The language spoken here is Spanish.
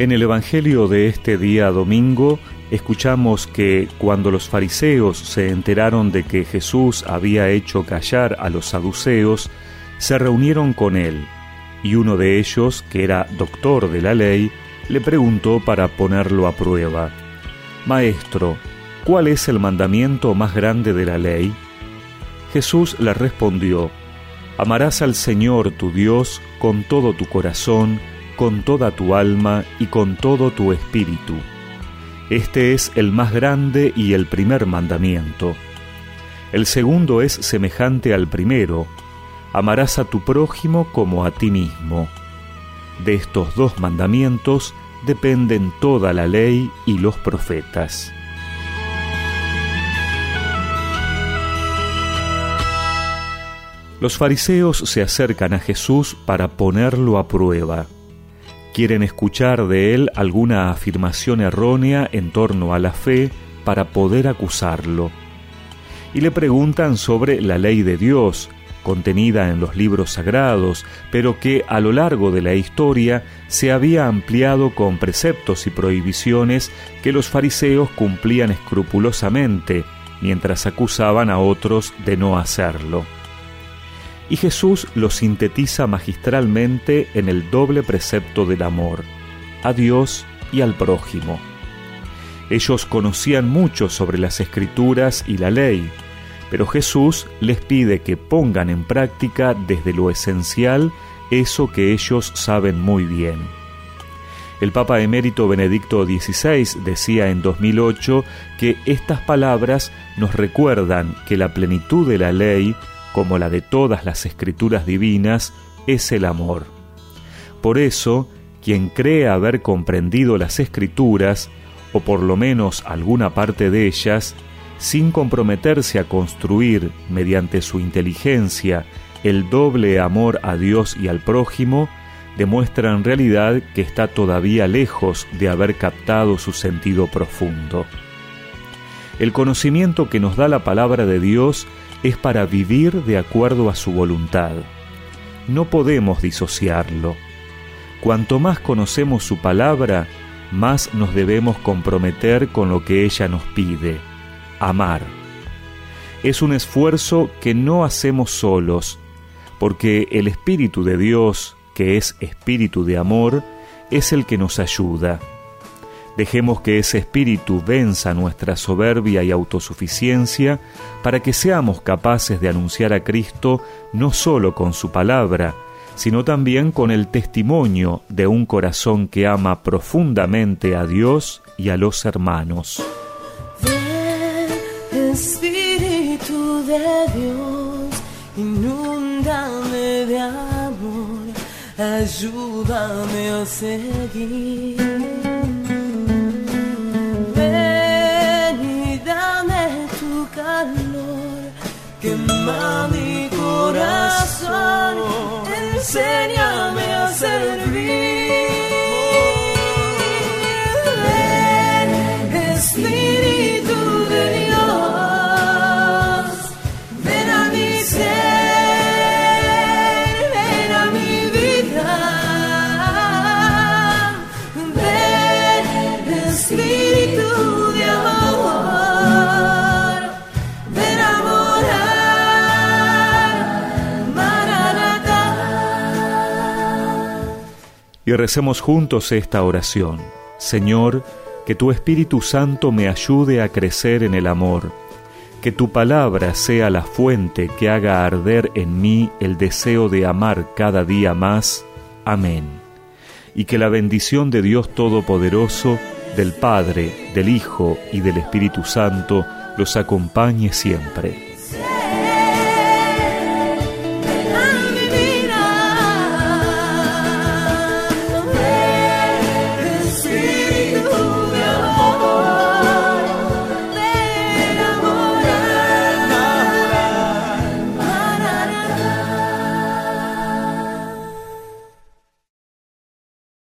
En el Evangelio de este día domingo escuchamos que cuando los fariseos se enteraron de que Jesús había hecho callar a los saduceos, se reunieron con él, y uno de ellos, que era doctor de la ley, le preguntó para ponerlo a prueba, Maestro, ¿cuál es el mandamiento más grande de la ley? Jesús le respondió, Amarás al Señor tu Dios con todo tu corazón, con toda tu alma y con todo tu espíritu. Este es el más grande y el primer mandamiento. El segundo es semejante al primero, amarás a tu prójimo como a ti mismo. De estos dos mandamientos dependen toda la ley y los profetas. Los fariseos se acercan a Jesús para ponerlo a prueba. Quieren escuchar de él alguna afirmación errónea en torno a la fe para poder acusarlo. Y le preguntan sobre la ley de Dios, contenida en los libros sagrados, pero que a lo largo de la historia se había ampliado con preceptos y prohibiciones que los fariseos cumplían escrupulosamente, mientras acusaban a otros de no hacerlo y Jesús lo sintetiza magistralmente en el doble precepto del amor, a Dios y al prójimo. Ellos conocían mucho sobre las escrituras y la ley, pero Jesús les pide que pongan en práctica desde lo esencial eso que ellos saben muy bien. El Papa emérito Benedicto XVI decía en 2008 que estas palabras nos recuerdan que la plenitud de la ley como la de todas las escrituras divinas, es el amor. Por eso, quien cree haber comprendido las escrituras, o por lo menos alguna parte de ellas, sin comprometerse a construir, mediante su inteligencia, el doble amor a Dios y al prójimo, demuestra en realidad que está todavía lejos de haber captado su sentido profundo. El conocimiento que nos da la palabra de Dios es para vivir de acuerdo a su voluntad. No podemos disociarlo. Cuanto más conocemos su palabra, más nos debemos comprometer con lo que ella nos pide, amar. Es un esfuerzo que no hacemos solos, porque el Espíritu de Dios, que es Espíritu de amor, es el que nos ayuda. Dejemos que ese espíritu venza nuestra soberbia y autosuficiencia para que seamos capaces de anunciar a Cristo no solo con su palabra, sino también con el testimonio de un corazón que ama profundamente a Dios y a los hermanos. Espíritu de Dios, inúndame de amor, ayúdame a seguir quema mi corazón, enséñame y recemos juntos esta oración. Señor, que tu Espíritu Santo me ayude a crecer en el amor, que tu palabra sea la fuente que haga arder en mí el deseo de amar cada día más. Amén. Y que la bendición de Dios Todopoderoso, del Padre, del Hijo y del Espíritu Santo los acompañe siempre.